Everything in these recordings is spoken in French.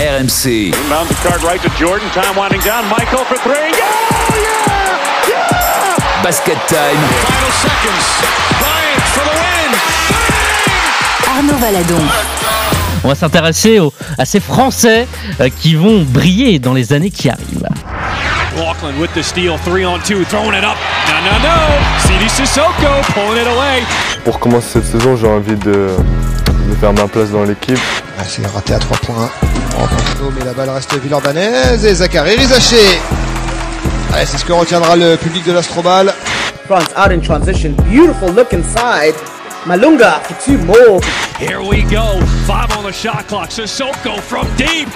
RMC. Inbound the card right to Jordan. Time winding down. Michael for three. Yeah! Yeah! Yeah! Basket time. Final seconds. Bryant for the win. Arnaud Valadon. On va s'intéresser aux- à ces Français euh, qui vont briller dans les années qui arrivent. Laughlin with the steal. Three on two. Throwing it up. No, no, no. CD Sissoko pulling it away. Pour commencer cette saison, j'ai envie de, de faire ma place dans l'équipe. Ah, c'est raté à 3 points. Mais la balle reste Villeurbannaise et Zachary Rizaché. Allez, c'est ce que retiendra le public de l'Astrobal. France out in transition. Beautiful look inside. Malunga for two more. Here we go. Five on the shot clock. Sissoko from deep.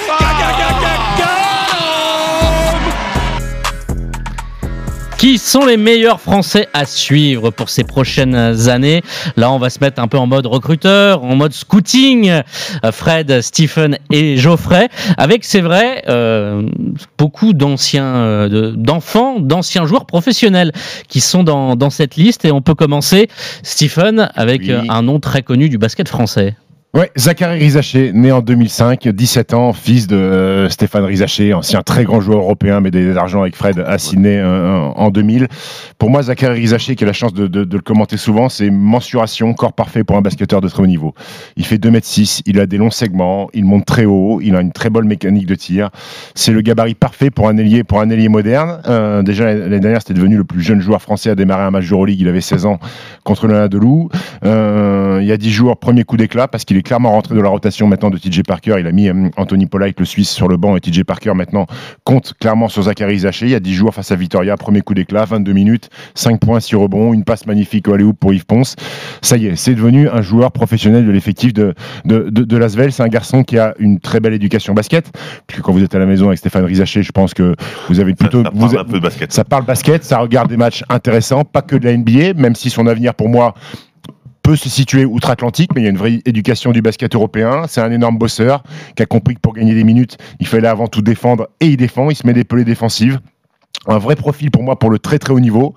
Qui sont les meilleurs Français à suivre pour ces prochaines années Là, on va se mettre un peu en mode recruteur, en mode scouting. Euh, Fred, Stephen et Geoffrey, avec, c'est vrai, euh, beaucoup d'anciens, euh, de- d'enfants, d'anciens joueurs professionnels qui sont dans, dans cette liste. Et on peut commencer, Stephen, avec Oui. un nom très connu du basket français. Ouais, Zachary Rizaché, né en 2005, 17 ans, fils de euh, Stéphane Rizaché, ancien très grand joueur européen, médaillé d'argent avec Fred Sydney euh, en 2000. Pour moi, Zachary Rizaché, qui a la chance de, de- de le commenter souvent, c'est mensuration, corps parfait pour un basketteur de très haut niveau. Il fait 2m6, il a des longs segments, il monte très haut, il a une très bonne mécanique de tir. C'est le gabarit parfait pour un ailier, pour un ailier moderne. Euh, déjà, l'année dernière, c'était devenu le plus jeune joueur français à démarrer un match d'Euroleague. Il avait 16 ans contre le Delou. Euh, il y a 10 jours, premier coup d'éclat, parce qu'il est clairement rentré dans la rotation maintenant de TJ Parker. Il a mis euh, Anthony Polite, le Suisse, sur le banc, et TJ Parker maintenant compte clairement sur Zachary Zaché. Il y a 10 jours face à Vitoria, premier coup d'éclat, 22 minutes, 5 points, 6 rebonds, une passe magnifique au alley pour Yves Ponce. Ça y est, c'est devenu un joueur professionnel de l'effectif de, de, de, de Lasvel. C'est un garçon qui a une très belle éducation basket. Puis quand vous êtes à la maison avec Stéphane Rizaché, je pense que vous avez plutôt. ça vous, parle un peu de basket. ça parle basket, ça regarde des matchs intéressants, pas que de la NBA, même si son avenir pour moi peut se situer outre-Atlantique, mais il y a une vraie éducation du basket européen. C'est un énorme bosseur qui a compris que pour gagner des minutes, il fallait avant tout défendre et il défend. Il se met des pelées défensives. Un vrai profil pour moi pour le très très haut niveau.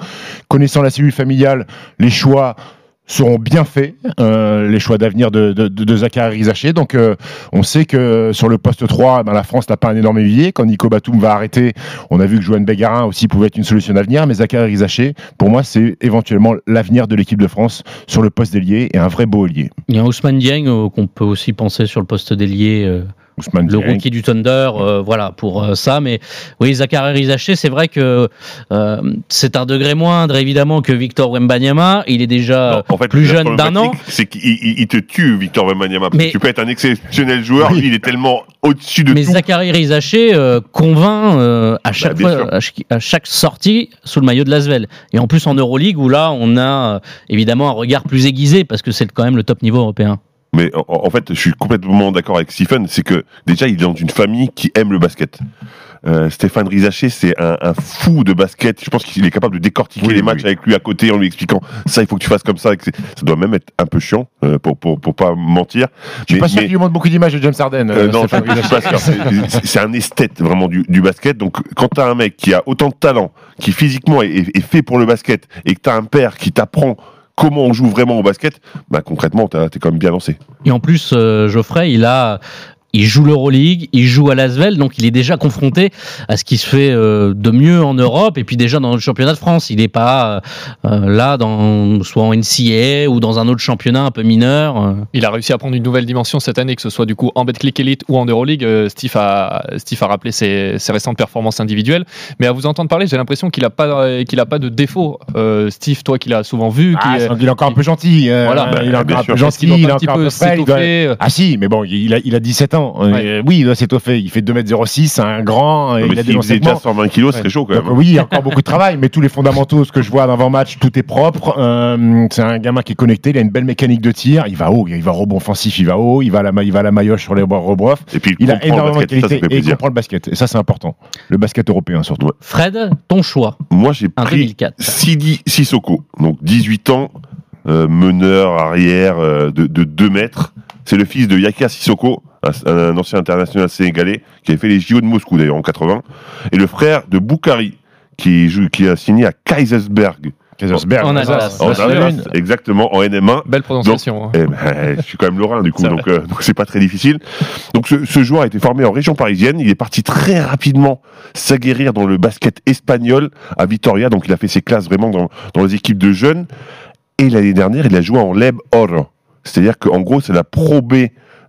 Connaissant la cellule familiale, les choix seront bien faits, euh, les choix d'avenir de, de, de, Zachary Rizaché. Donc euh, on sait que sur le poste 3, ben, la France n'a pas un énorme évier. Quand Nico Batum va arrêter, on a vu que Joanne Bégarin aussi pouvait être une solution d'avenir, mais Zachary Rizaché, pour moi, c'est éventuellement l'avenir de l'équipe de France sur le poste d'ailier et un vrai beau ailier. Il y a Ousmane Dieng euh, qu'on peut aussi penser sur le poste d'ailier. Ousmane le rookie du Thunder, euh, voilà pour euh, ça. Mais oui, Zachary Rizaché, c'est vrai que euh, c'est un degré moindre évidemment que Victor Wembanyama. Il est déjà Non, en fait, plus jeune d'un an. C'est qu'il il- il te tue, Victor Wembanyama. parce Mais- que Tu peux être un exceptionnel joueur, lui, il est tellement au-dessus de Mais tout. Zachary Rizaché euh, convainc euh, à chaque bien fois, sûr. à chaque, à chaque sortie sous le maillot de Lasvel. Et en plus en Euroleague où là on a euh, évidemment un regard plus aiguisé parce que c'est quand même le top niveau européen. Mais en, en fait, je suis complètement d'accord avec Stephen. C'est que déjà, il est dans une famille qui aime le basket. Euh, Stéphane Rizaché, c'est un, un fou de basket. Je pense qu'il est capable de décortiquer Oui, les oui, matchs oui. avec lui à côté en lui expliquant ça, il faut que tu fasses comme ça. Ça doit même être un peu chiant euh, pour, pour, pour pas mentir. Je suis pas sûr qu'il lui montre beaucoup d'images de James Harden. Euh, euh, non. C'est- un esthète vraiment du, du basket. Donc, quand tu as un mec qui a autant de talent, qui physiquement est, est- est fait pour le basket, et que tu as un père qui t'apprend comment on joue vraiment au basket, bah concrètement, t'es quand même bien lancé. Et en plus, euh, Geoffrey, il a, il joue l'Euroleague, il joue à Lasvel, donc il est déjà confronté à ce qui se fait euh, de mieux en Europe et puis déjà dans le championnat de France. Il n'est pas euh, là dans soit en NCAA ou dans un autre championnat un peu mineur. euh. Il a réussi à prendre une nouvelle dimension cette année, que ce soit du coup en Betclic Elite ou en Euroleague. Steve a, Steve a rappelé ses, ses récentes performances individuelles. Mais à vous entendre parler, j'ai l'impression qu'il n'a pas, qu'il a pas de défaut. Euh, Steve, toi qui l'as souvent vu, qui Ah, est- il est encore un peu gentil. euh, Voilà, il est encore un peu gentil. Il pas est un petit encore un peu peu frais, il doit- s'étoffer euh, Ah si, mais bon, il a, il a 17 ans. Euh, oui, il doit s'étoffer. Il fait 2m06, c'est un grand. Non, il a des faisait déjà segments. 120 kilos, ce serait chaud quand même. oui, il y a encore beaucoup de travail, mais tous les fondamentaux, ce que je vois en avant-match, tout est propre. Euh, c'est un gamin qui est connecté, il a une belle mécanique de tir, il va haut, il va rebond offensif, il va haut, il va à la, ma- il va à la maillotche sur les rebroffs. Et puis, Il a énormément de basket, ça, ça qualité fait et il comprend le basket. Et ça, c'est important. Le basket européen, surtout. Fred, ton choix, Moi, j'ai pris 2004. Sidi Sissoko, donc 18 ans, euh, meneur arrière euh, de, de 2 mètres. C'est le fils de Yaka Sissoko, un, un ancien international sénégalais, qui avait fait les JO de Moscou d'ailleurs en 80, et le frère de Boukari, qui, joue, qui a signé à Kaisersberg Kaisersberg. En. Alsace. En Alsace, exactement, en NM1. Belle prononciation. hein. Eh ben, je suis quand même lorrain du coup, donc euh, donc c'est pas très difficile. Donc ce, ce joueur a été formé en région parisienne. Il est parti très rapidement s'aguerrir dans le basket espagnol à Vitoria. Donc il a fait ses classes vraiment dans, dans les équipes de jeunes. Et l'année dernière, il a joué en Leb Oro. C'est-à-dire qu'en gros, c'est la Pro B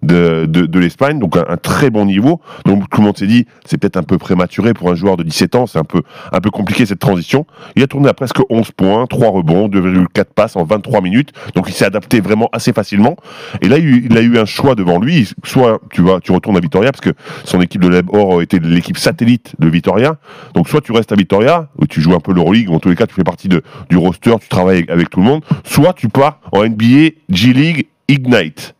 de, de, de l'Espagne, donc un, un très bon niveau. Donc tout le monde s'est dit, c'est peut-être un peu prématuré pour un joueur de 17 ans, c'est un peu, un peu compliqué cette transition. Il a tourné à presque 11 points, 3 rebonds, 2,4 passes en 23 minutes, donc il s'est adapté vraiment assez facilement. Et là, il il a eu un choix devant lui, soit tu vas, tu retournes à Vitoria, parce que son équipe de Leb Or était l'équipe satellite de Vitoria, donc soit tu restes à Vitoria, où tu joues un peu l'Euroleague, en tous les cas tu fais partie de, du roster, tu travailles avec, tout le monde, soit tu pars en NBA G-League Ignite.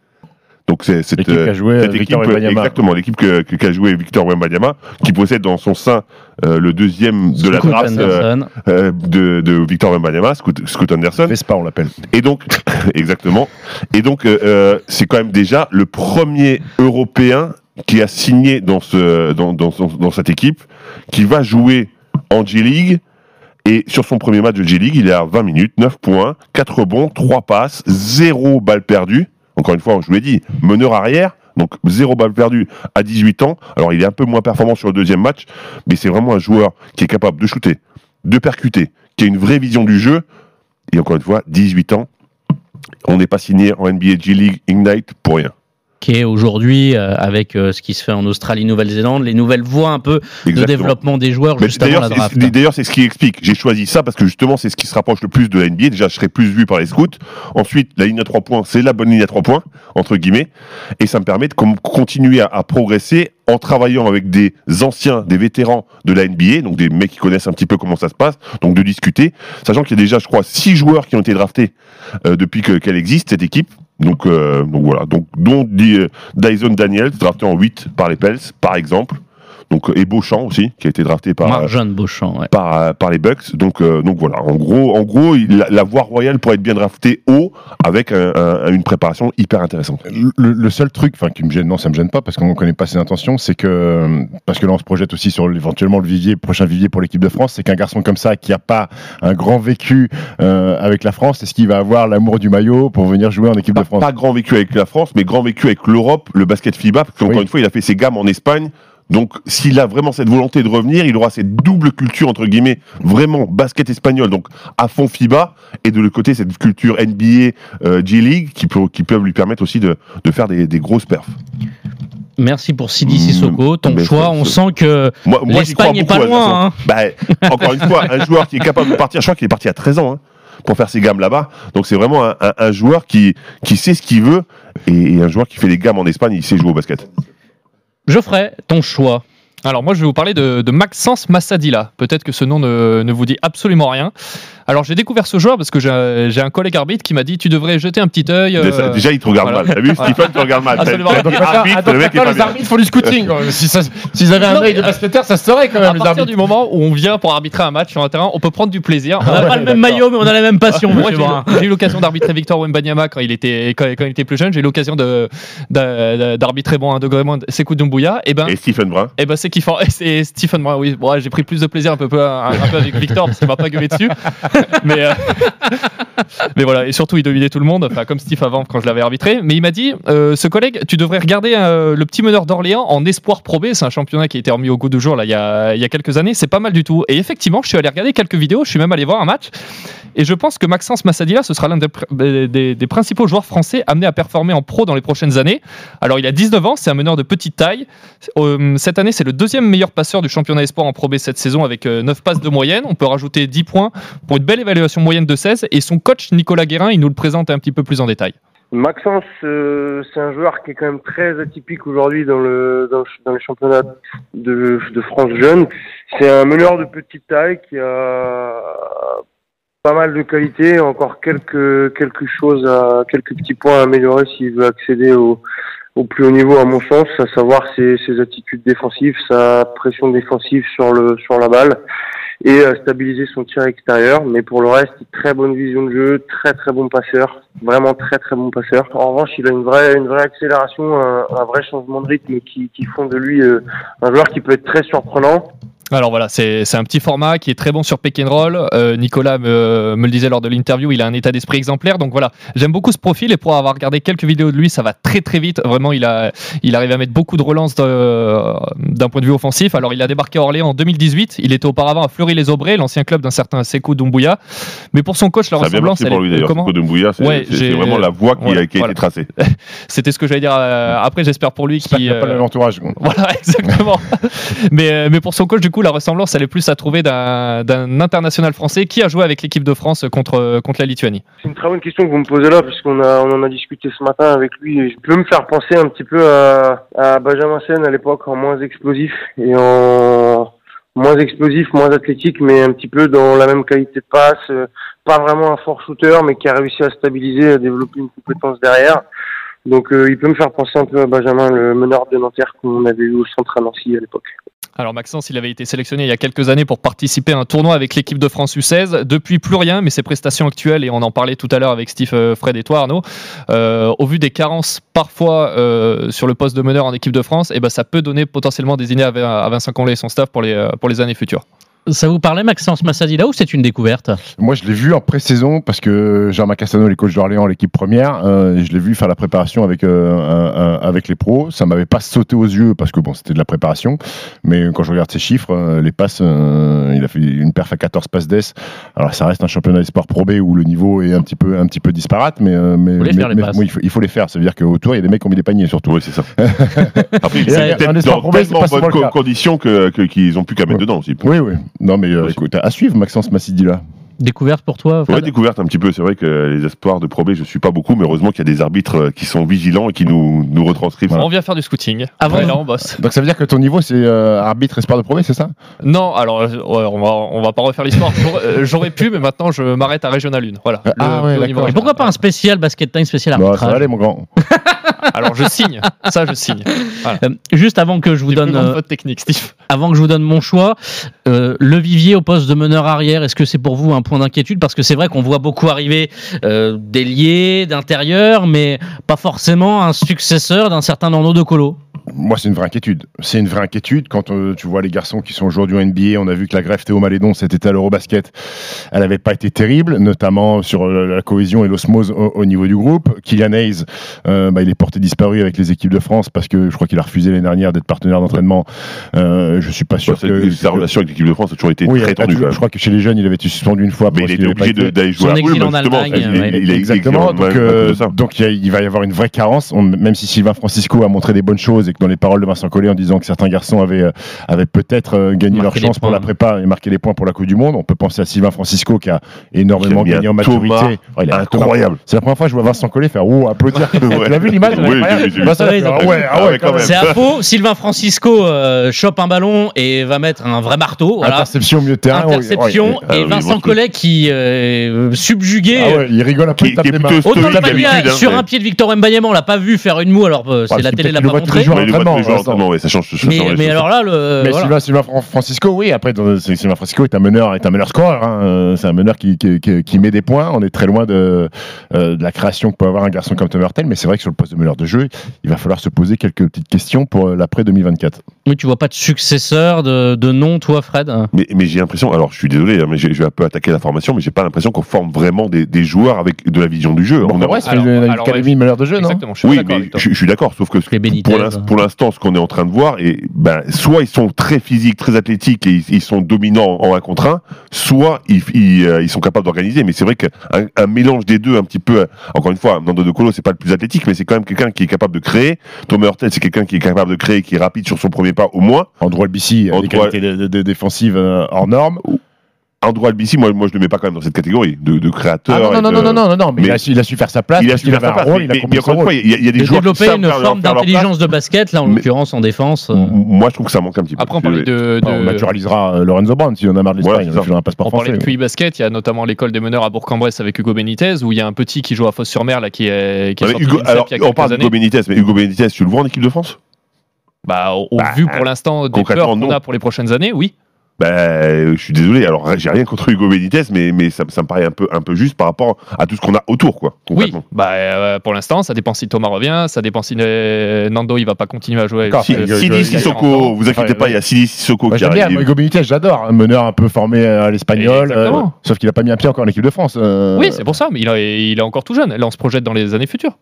Donc c'est cette, joué, cette euh, Victor équipe, Wembanyama. exactement, l'équipe que- que- qu'a joué Victor Wembanyama, qui possède dans son sein euh, le deuxième de la Scoot draft euh, Anderson. euh, de, de Victor Wembanyama, Scoot, Scoot Anderson. Vespa, on l'appelle. Et donc, exactement. Et donc, euh, euh, c'est quand même déjà le premier Européen qui a signé dans ce, dans, dans, dans cette équipe, qui va jouer en G-League. Et sur son premier match de G-League, il est à 20 minutes, 9 points, 4 bons, 3 passes, 0 balles perdues. Encore une fois, je vous l'ai dit, meneur arrière, donc 0 balles perdues à 18 ans. Alors, il est un peu moins performant sur le deuxième match, mais c'est vraiment un joueur qui est capable de shooter, de percuter, qui a une vraie vision du jeu. Et encore une fois, 18 ans, on n'est pas signé en NBA G-League Ignite pour rien. Qui est aujourd'hui euh, avec euh, ce qui se fait en Australie, Nouvelle-Zélande, les nouvelles voies un peu de développement des joueurs juste avant la draft. c'est- d'ailleurs, c'est ce qui explique. J'ai choisi ça parce que justement, c'est ce qui se rapproche le plus de la NBA. Déjà, je serai plus vu par les scouts. Ensuite, la ligne à trois points, c'est la bonne ligne à trois points, entre guillemets. Et ça me permet de continuer à, à progresser en travaillant avec des anciens, des vétérans de la NBA, donc des mecs qui connaissent un petit peu comment ça se passe, donc de discuter. Sachant qu'il y a déjà, je crois, six joueurs qui ont été draftés euh, depuis que- qu'elle existe, cette équipe. Donc, euh, donc voilà, donc dont euh, Dyson Daniels, drafté en 8 par les Pels, par exemple. Donc, et Beauchamp aussi, qui a été drafté par, Marjane Beauchamp, ouais. par, euh, par les Bucks. Donc, euh, donc voilà, en gros, en gros la, la voie royale pourrait être bien draftée haut avec un- un- une préparation hyper intéressante. Le, le seul truc, enfin, qui me gêne, non, ça me gêne pas parce qu'on ne connaît pas ses intentions, c'est que euh, parce que là, on se projette aussi sur éventuellement le vivier, prochain vivier pour l'équipe de France, c'est qu'un garçon comme ça qui a pas un grand vécu euh, avec la France, est-ce qu'il va avoir l'amour du maillot pour venir jouer en équipe de France? pas grand vécu avec la France, mais grand vécu avec l'Europe, le basket FIBA, parce qu'encore Oui. une fois, il a fait ses gammes en Espagne. Donc, s'il a vraiment cette volonté de revenir, il aura cette double culture, entre guillemets, vraiment basket espagnol, donc à fond FIBA, et de l'autre côté, cette culture NBA, euh, G-League, qui, peut, qui peuvent lui permettre aussi de, de faire des, des grosses perfs. Merci pour Sidi Sissoko. Ton mais choix, on sent que Moi, moi l'Espagne est beaucoup. pas façon. loin. hein. Bah, encore une fois, un joueur qui est capable de partir, je crois qu'il est parti à 13 ans hein, pour faire ses gammes là-bas. Donc c'est vraiment un, un- un joueur qui, qui sait ce qu'il veut et, et un joueur qui fait les gammes en Espagne, il sait jouer au basket. Geoffrey, ton choix. Alors moi je vais vous parler de, de Maxence Massadila. Peut-être que ce nom ne, ne vous dit absolument rien. Alors j'ai découvert ce joueur parce que j'ai un collègue arbitre qui m'a dit tu devrais jeter un petit œil. euh, Déjà, déjà, il te regarde voilà. mal. T'as vu, Stephen te regarde mal. Absolument. t'as dit arbitre, le mec est pas les bien. arbitres font du scouting. Si S'ils avaient un œil de mais, basketteur, ça se saurait quand à même, les partir arbitres. du moment où on vient pour arbitrer un match sur un terrain, on peut prendre du plaisir. On n'a pas le même maillot, mais on a la même passion. Moi, j'ai eu- Brun. j'ai eu l'occasion d'arbitrer Victor Wembanyama quand il était quand, quand il était plus jeune. J'ai eu l'occasion de d'a- d'arbitrer bon un degré moins Sekou Doumbouya. Et ben Et Stephen Brun. et ben c'est kiffant. Et c'est Stephen Brun. Oui, bon, j'ai pris plus de plaisir un peu un, un peu avec Victor parce qu'il m'a pas gueulé dessus. Mais euh, mais voilà. Et surtout il dominait tout le monde. Enfin comme Steve avant quand je l'avais arbitré. Mais il m'a dit euh, ce collègue, tu devrais regarder euh, le petit meneur d'Orléans en espoir Pro B. C'est un championnat qui a été remis au goût du jour là il y a il y a quelques années. C'est pas mal du tout. Et effectivement, je suis allé regarder quelques vidéos. Je suis même allé voir un match. Et je pense que Maxence Massadila, ce sera l'un des, pr- des- des principaux joueurs français amenés à performer en pro dans les prochaines années. Alors, il a 19 ans, c'est un meneur de petite taille. Cette année, c'est le deuxième meilleur passeur du championnat espoir en Pro B cette saison avec euh, 9 passes de moyenne. On peut rajouter 10 points pour une belle évaluation moyenne de 16. Et son coach, Nicolas Guérin, il nous le présente un petit peu plus en détail. Maxence, euh, c'est un joueur qui est quand même très atypique aujourd'hui dans le dans, de, France jeune. C'est un meneur de petite taille qui a pas mal de qualités, encore quelques quelque quelques petits points à améliorer s'il veut accéder au, au plus haut niveau à mon sens, à savoir ses, ses attitudes défensives, sa pression défensive sur le sur la balle et euh, stabiliser son tir extérieur. Mais pour le reste, très bonne vision de jeu, très très bon passeur, vraiment très très bon passeur. En revanche, il a une vraie une vraie accélération, un, un vrai changement de rythme qui, qui font de lui euh, un joueur qui peut être très surprenant. Alors voilà, c'est c'est un petit format qui est très bon sur pick and roll. Euh, Nicolas me, me le disait lors de l'interview, il a un état d'esprit exemplaire. Donc voilà, j'aime beaucoup ce profil et pour avoir regardé quelques vidéos de lui, ça va très très vite. Vraiment, il a il arrive à mettre beaucoup de relances d'un point de vue offensif. Alors il a débarqué à Orléans en 2018. Il était auparavant à Fleury-les-Aubrais, l'ancien club d'un certain Sekou Doumbouya. Mais pour son coach, la Ça a bien ressemblance, pour lui d'ailleurs. Sekou Doumbouya, c'est Ouais, vraiment la voie qui, Voilà, a, qui a voilà. été tracée. C'était ce que j'allais dire. euh, après, j'espère pour lui qu'il qu'il n'y a pas euh, le même entourage. Voilà, exactement. mais, mais pour son coach, du coup, la ressemblance, elle est plus à trouver d'un international français qui a joué avec l'équipe de France contre, contre la Lituanie. C'est une très bonne question que vous me posez là, puisqu'on on en a discuté ce matin avec lui. Et je peux me faire penser un petit peu à, Benjamin Sen à l'époque, en moins explosif et en moins explosif, moins athlétique, mais un petit peu dans la même qualité de passe. Pas vraiment un fort shooter, mais qui a réussi à stabiliser, à développer une compétence derrière. Donc, euh, il peut me faire penser un peu à Benjamin, le meneur de Nanterre qu'on avait eu au centre à Nancy à l'époque. Alors Maxence, il avait été sélectionné il y a quelques années pour participer à un tournoi avec l'équipe de France U16. Depuis, plus rien, mais ses prestations actuelles, et on en parlait tout à l'heure avec Steve, euh, Fred et toi Arnaud, euh, au vu des carences parfois euh, sur le poste de meneur en équipe de France, eh ben, ça peut donner potentiellement des idées à, Vincent Conley et son staff pour les, pour les années futures. Ça vous parlait, Maxence Massadila, ou c'est une découverte Moi, je l'ai vu en pré-saison parce que Jean Macassano, les coachs d'Orléans, l'équipe première, euh, je l'ai vu faire la préparation avec, euh, un- un- avec les pros. Ça m'avait pas sauté aux yeux parce que bon, c'était de la préparation. Mais quand je regarde ses chiffres, euh, les passes, euh, il a fait une perf à 14 passes d'ess. Alors, ça reste un championnat des sports Pro B où le niveau est un petit peu, un petit peu disparate, mais, euh, mais, mais- mais- il, faut, il faut les faire. Ça veut dire qu'autour, il y a des mecs qui ont mis des paniers surtout. Oui, c'est ça. Après, il Ça, est un peut-être espoir dans Pro B, c'est tellement bonnes conditions que- que- qu'ils n'ont plus qu'à mettre dedans aussi. Oui, oui. Non, mais euh, écoute, à suivre, Maxence Massidila. Découverte pour toi Ouais, Fred découverte un petit peu. C'est vrai que les espoirs de Pro B, je suis pas beaucoup, mais heureusement qu'il y a des arbitres euh, qui sont vigilants et qui nous, nous retranscrivent. On vient faire du scouting. Avant- Ouais, là, on bosse. Donc ça veut dire que ton niveau, c'est euh, arbitre espoir de Pro B, c'est ça? Non, alors ouais, on va on va pas refaire l'histoire. J'aurais- pu, mais maintenant je m'arrête à Régional 1. Voilà. Ah, Le- ouais, niveau Et pourquoi pas un spécial basket time, spécial Bon, ça va arbitrage aller, mon grand. Alors je signe. Ça, je signe. Voilà. Euh, Juste avant que je vous donne, euh, technique, Steve. avant que je vous donne mon choix, euh, le vivier au poste de meneur arrière, est-ce que c'est pour vous un point d'inquiétude? Parce que c'est vrai qu'on voit beaucoup arriver euh, d'ailier, d'intérieur, mais pas forcément un successeur d'un certain Nando de Colo. Moi, c'est une vraie inquiétude. C'est une vraie inquiétude quand euh, tu vois les garçons qui sont aujourd'hui en NBA. On a vu que la greffe Théo Malédon, c'était à l'Eurobasket, elle n'avait pas été terrible, notamment sur la cohésion et l'osmose au, au niveau du groupe. Kylian Hayes, euh, bah, il est porté disparu avec les équipes de France parce que je crois qu'il a refusé l'année dernière d'être partenaire d'entraînement. Euh, je suis pas sûr Ouais, c'est- que sa relation avec l'équipe de France a toujours été Oui, très même. je crois que chez les jeunes, il avait été suspendu une fois. Mais parce il qu'il était obligé d'aller jouer Son à exil en. Allemagne, Il est- ouais. il est Exactement. Donc, euh, de ça. donc il y a- il va y avoir une vraie carence. On- même si Sylvain Francisco a montré des bonnes choses et que dans les paroles de Vincent Collet en disant que certains garçons avaient, euh, avaient peut-être euh, gagné leur chance pour la prépa et marqué des points pour la Coupe du Monde, on peut penser à Sylvain Francisco qui a énormément gagné en maturité. Incroyable. C'est la première fois que je vois Vincent Collet faire ouh applaudir. Tu l'as vu l'image ouais, ouais. C'est à faux. Sylvain Francisco chope un ballon et va mettre un vrai marteau. Voilà. Interception au milieu de terrain. Interception ouais. Et oui, Vincent Collet qui euh, subjugué. Ah ouais, il rigole un peu, Qui- il tape qui Autant le Bagna, hein, sur mais- un pied de Victor Mbanyama, on l'a pas vu faire une moue, alors euh, c'est Ouais, la télé l'a pas montré. ouais, ça change. ça Mais, mais alors là, le, Mais voilà. Sylvain, Sylvain Fran- Francisco, oui, après, c'est- Sylvain Francisco est un meneur, est un meneur scoreur. hein. Euh, C'est un meneur qui, qui, qui- qui met des points. On est très loin de, euh, de la création que peut avoir un garçon comme Tom Hurtel, mais c'est vrai que sur le poste de meneur de jeu, il va falloir se poser quelques petites questions pour euh, l'après 2024. Oui, tu vois pas de successeur de, de nom, toi, Fred Mais, mais j'ai l'impression, alors je suis désolé, hein, mais je vais un peu attaquer la formation, mais j'ai pas l'impression qu'on forme vraiment des, des joueurs avec de la vision du jeu. Bon, On a- ouais, c'est alors- une, une alors, académie ouais, de meneur de jeu, non Exactement, je suis oui, d'accord mais je, je suis d'accord, sauf que ce- Benitez. pour l'ins- pour l'instant, ce qu'on est en train de voir, et ben, soit ils sont très physiques, très athlétiques et ils, ils sont dominants en 1 contre 1, soit ils, ils, euh, ils sont capables d'organiser. Mais c'est vrai qu'un un mélange des deux, un petit peu, encore une fois, Nando De Colo, c'est pas le plus athlétique, mais c'est quand même quelqu'un qui est capable de créer. Thomas Hurtel, c'est quelqu'un qui est capable de créer, qui est rapide sur son premier pas au moins. Andrew Albici, des qualités de- de- de- défensives euh, hors normes. Andrew Albici, moi, moi je le mets pas quand même dans cette catégorie de, de créateur. Ah non, et non, non, de- non, non, non, non, mais, mais- il, a su, il a su faire sa place. Il a su faire sa place, rôle, mais, il a mais- encore une fois, il y, a- il y a des de joueurs qui développer savent une forme d'intelligence de basket, là en l'occurrence en défense. euh. Moi, je trouve que ça manque un petit peu. Après, on parlait de, Enfin, on de- naturalisera euh, Lorenzo Brown si on a marre de l'Espagne. on passeport On parlait français. de QI Basket, il y a notamment l'école des meneurs à Bourg-en-Bresse avec Hugo Benitez, où il y a un petit qui joue à Fosse-sur-Mer, là, qui est, qui sorti Hugo- alors, on parle d'Hugo Benitez, mais Hugo Benitez, tu le vois en équipe de France? Bah, au, Bah, vu pour l'instant des peurs qu'on non. a pour les prochaines années, oui. Ben, je suis désolé. Alors, j'ai rien contre Hugo Benitez, mais, mais ça, ça me paraît un peu, un peu juste par rapport à tout ce qu'on a autour, quoi. Oui, bah, euh, pour l'instant, ça dépend si Thomas revient, ça dépend si euh, Nando il va pas continuer à jouer. Si- Euh, Sidi Sissoko, vous inquiétez pas, il y a Sidi Sissoko qui bien, arrive. Hugo Benitez, j'adore. Un meneur un peu formé à l'espagnol. Exactement. euh, sauf qu'il a pas mis un pied encore en équipe de France. euh. Oui, c'est pour ça, mais il, est- il est encore tout jeune. Là, on se projette dans les années futures.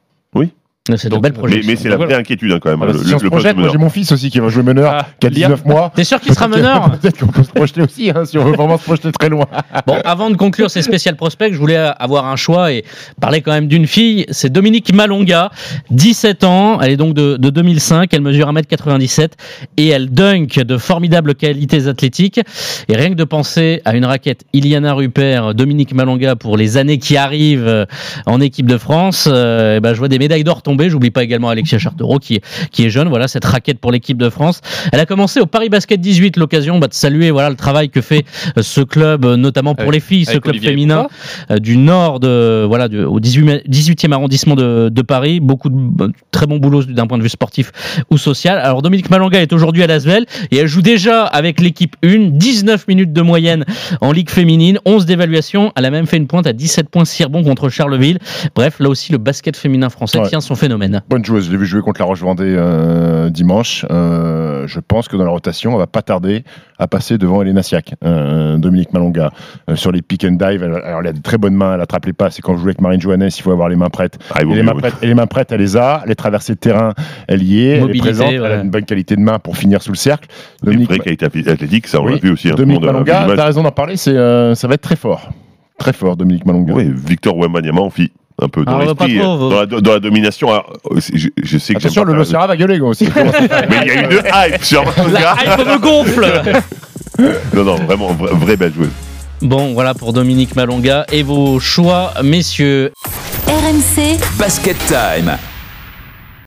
C'est de Donc, belles mais- Mais, c'est la Voilà. vraie inquiétude, hein, quand même. Voilà, le, si on se le moi meneur. j'ai mon fils aussi qui va jouer meneur, Ah, qui a Liam. 19 mois. T'es sûr qu'il sera meneur Peut-être qu'on peut se projeter aussi, hein, si on veut vraiment se projeter très loin. Bon, avant de conclure ces spéciales prospects, je voulais avoir un choix et parler quand même d'une fille. C'est Dominique Malonga, 17 ans. Elle est donc de, de 2005. Elle mesure 1m97 et elle dunk de formidables qualités athlétiques. Et rien que de penser à une raquette Iliana Rupert, Dominique Malonga pour les années qui arrivent euh, en équipe de France, euh, eh ben, je vois des médailles d'or tomber. J'oublie pas également Alexia Chartereau qui, est- qui est jeune. Voilà, cette raquette pour l'équipe de France. Elle a commencé au Paris Basket 18, l'occasion bah, de saluer voilà, le travail que fait euh, ce club, euh, notamment pour Avec- les filles, ce club Olivier féminin euh, du nord de voilà au 18e, 18e arrondissement de, de Paris. Beaucoup de très bon boulot d'un point de vue sportif ou social. Alors Dominique Malanga est aujourd'hui à Lasvel et elle joue déjà avec l'équipe 1, 19 minutes de moyenne en ligue féminine, 11 d'évaluation. Elle a même fait une pointe à 17 points si contre Charleville. Bref, là aussi le basket féminin français Ouais. tient son phénomène. Bonne joueuse, je l'ai vu jouer contre la Roche-Vendée euh, dimanche. Euh, je pense que dans la rotation, on va pas tarder à passer devant Elena Siak, euh, Dominique Malonga, euh, sur les pick and dive. Elle, alors, elle a de très bonnes mains, elle attrape les passes. Et quand je joue avec Marine Johannes, il faut avoir les mains prêtes. Ah, Et les, mains oui. prêtes, et les mains prêtes, elle les a. Les traversées de terrain, elle y est. elle est présente. Elle a une bonne qualité de main pour finir sous le cercle. Une Dominique, vraie qualité athlétique, ça, on l'a vu aussi. hein, Dominique Malonga, l'image. t'as raison d'en parler, euh, ça va être très fort. Très fort, Dominique Malonga. Oui, Victor Wembanyama en fit. Un peu dans Ah, va l'esprit, euh, dans, la, dans la domination. alors, euh, je, je sais que Attention, le Locera va gueuler gars, aussi. Mais il y a eu de hype sur. La hype me gonfle Non, non, vraiment, vraie, vraie belle joueuse. Bon, voilà pour Dominique Malonga et vos choix, messieurs. RMC Basket Time.